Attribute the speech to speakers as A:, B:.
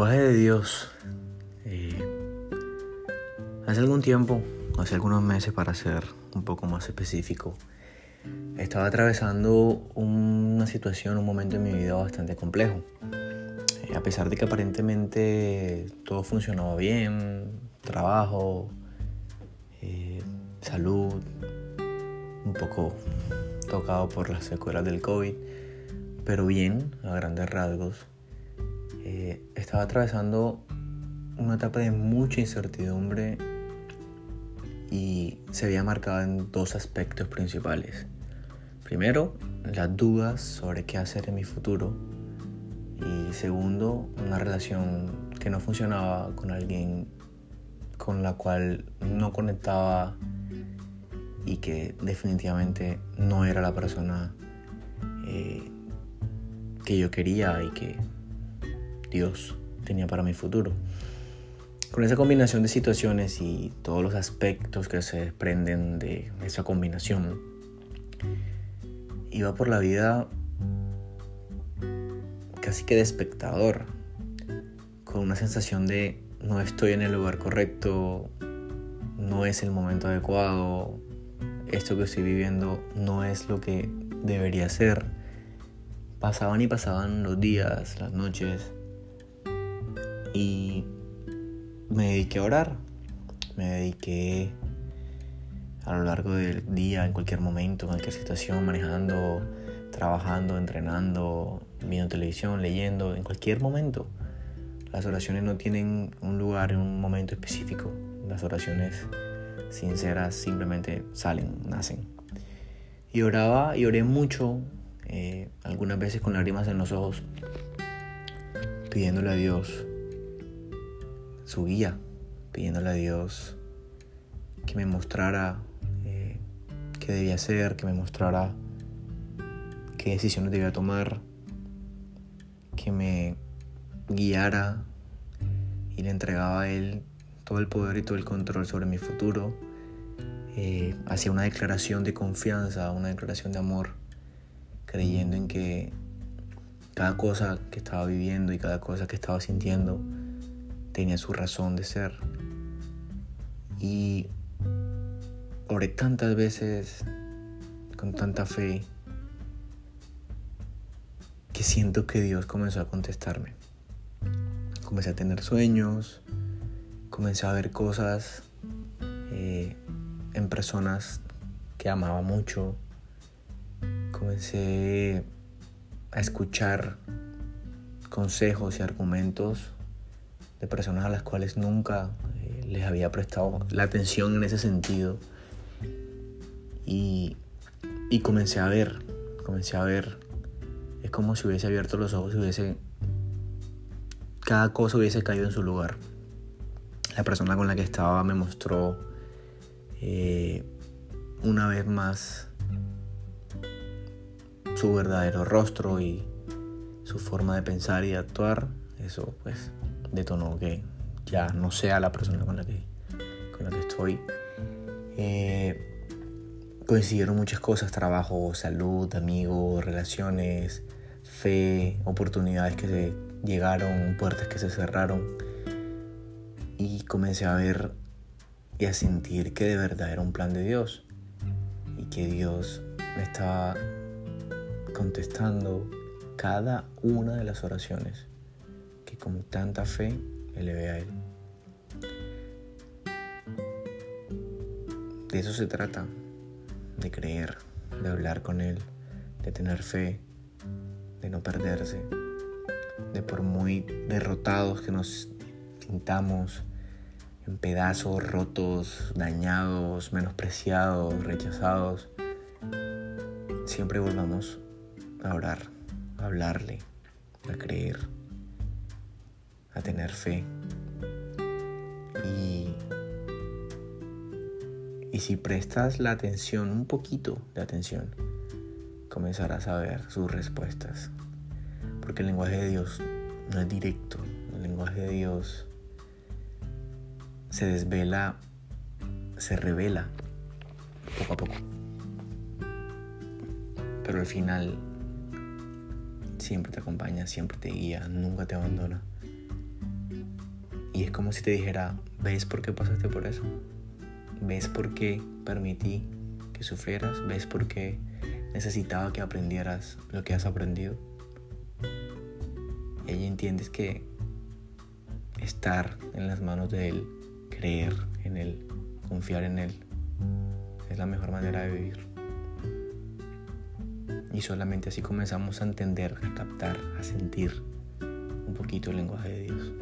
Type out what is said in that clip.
A: lenguaje de Dios. Eh, hace algún tiempo, hace algunos meses para ser un poco más específico, estaba atravesando una situación, un momento en mi vida bastante complejo. Eh, a pesar de que aparentemente todo funcionaba bien, trabajo, eh, salud, un poco tocado por las secuelas del COVID, pero bien, a grandes rasgos. Eh, estaba atravesando una etapa de mucha incertidumbre y se había marcado en dos aspectos principales. Primero, las dudas sobre qué hacer en mi futuro y segundo, una relación que no funcionaba con alguien con la cual no conectaba y que definitivamente no era la persona eh, que yo quería y que Dios tenía para mi futuro. Con esa combinación de situaciones y todos los aspectos que se desprenden de esa combinación, iba por la vida casi que de espectador, con una sensación de no estoy en el lugar correcto, no es el momento adecuado, esto que estoy viviendo no es lo que debería ser. Pasaban y pasaban los días, las noches, y me dediqué a orar. Me dediqué a lo largo del día, en cualquier momento, en cualquier situación, manejando, trabajando, entrenando, viendo televisión, leyendo, en cualquier momento. Las oraciones no tienen un lugar en un momento específico. Las oraciones sinceras simplemente salen, nacen. Y oraba y oré mucho, eh, algunas veces con lágrimas en los ojos, pidiéndole a Dios su guía, pidiéndole a Dios que me mostrara eh, qué debía hacer, que me mostrara qué decisiones debía tomar, que me guiara y le entregaba a Él todo el poder y todo el control sobre mi futuro, eh, hacia una declaración de confianza, una declaración de amor, creyendo en que cada cosa que estaba viviendo y cada cosa que estaba sintiendo tenía su razón de ser. Y oré tantas veces con tanta fe que siento que Dios comenzó a contestarme. Comencé a tener sueños, comencé a ver cosas eh, en personas que amaba mucho, comencé a escuchar consejos y argumentos de personas a las cuales nunca eh, les había prestado la atención en ese sentido. Y, y comencé a ver, comencé a ver, es como si hubiese abierto los ojos y hubiese, cada cosa hubiese caído en su lugar. La persona con la que estaba me mostró eh, una vez más su verdadero rostro y su forma de pensar y de actuar. Eso pues detonó que ya no sea la persona con la que, con la que estoy. Eh, coincidieron muchas cosas, trabajo, salud, amigos, relaciones, fe, oportunidades que se llegaron, puertas que se cerraron. Y comencé a ver y a sentir que de verdad era un plan de Dios. Y que Dios me estaba contestando cada una de las oraciones con tanta fe elevé a Él. De eso se trata, de creer, de hablar con Él, de tener fe, de no perderse, de por muy derrotados que nos sintamos, en pedazos, rotos, dañados, menospreciados, rechazados, siempre volvamos a orar, a hablarle, a creer a tener fe. Y, y si prestas la atención, un poquito de atención, comenzarás a ver sus respuestas. Porque el lenguaje de Dios no es directo, el lenguaje de Dios se desvela, se revela poco a poco. Pero al final siempre te acompaña, siempre te guía, nunca te abandona Y es como si te dijera, ¿ves por qué pasaste por eso? ¿Ves por qué permití que sufrieras? ¿Ves por qué necesitaba que aprendieras lo que has aprendido? Y ahí entiendes que estar en las manos de Él, creer en Él, confiar en Él, es la mejor manera de vivir. Y solamente así comenzamos a entender, a captar, a sentir un poquito el lenguaje de Dios.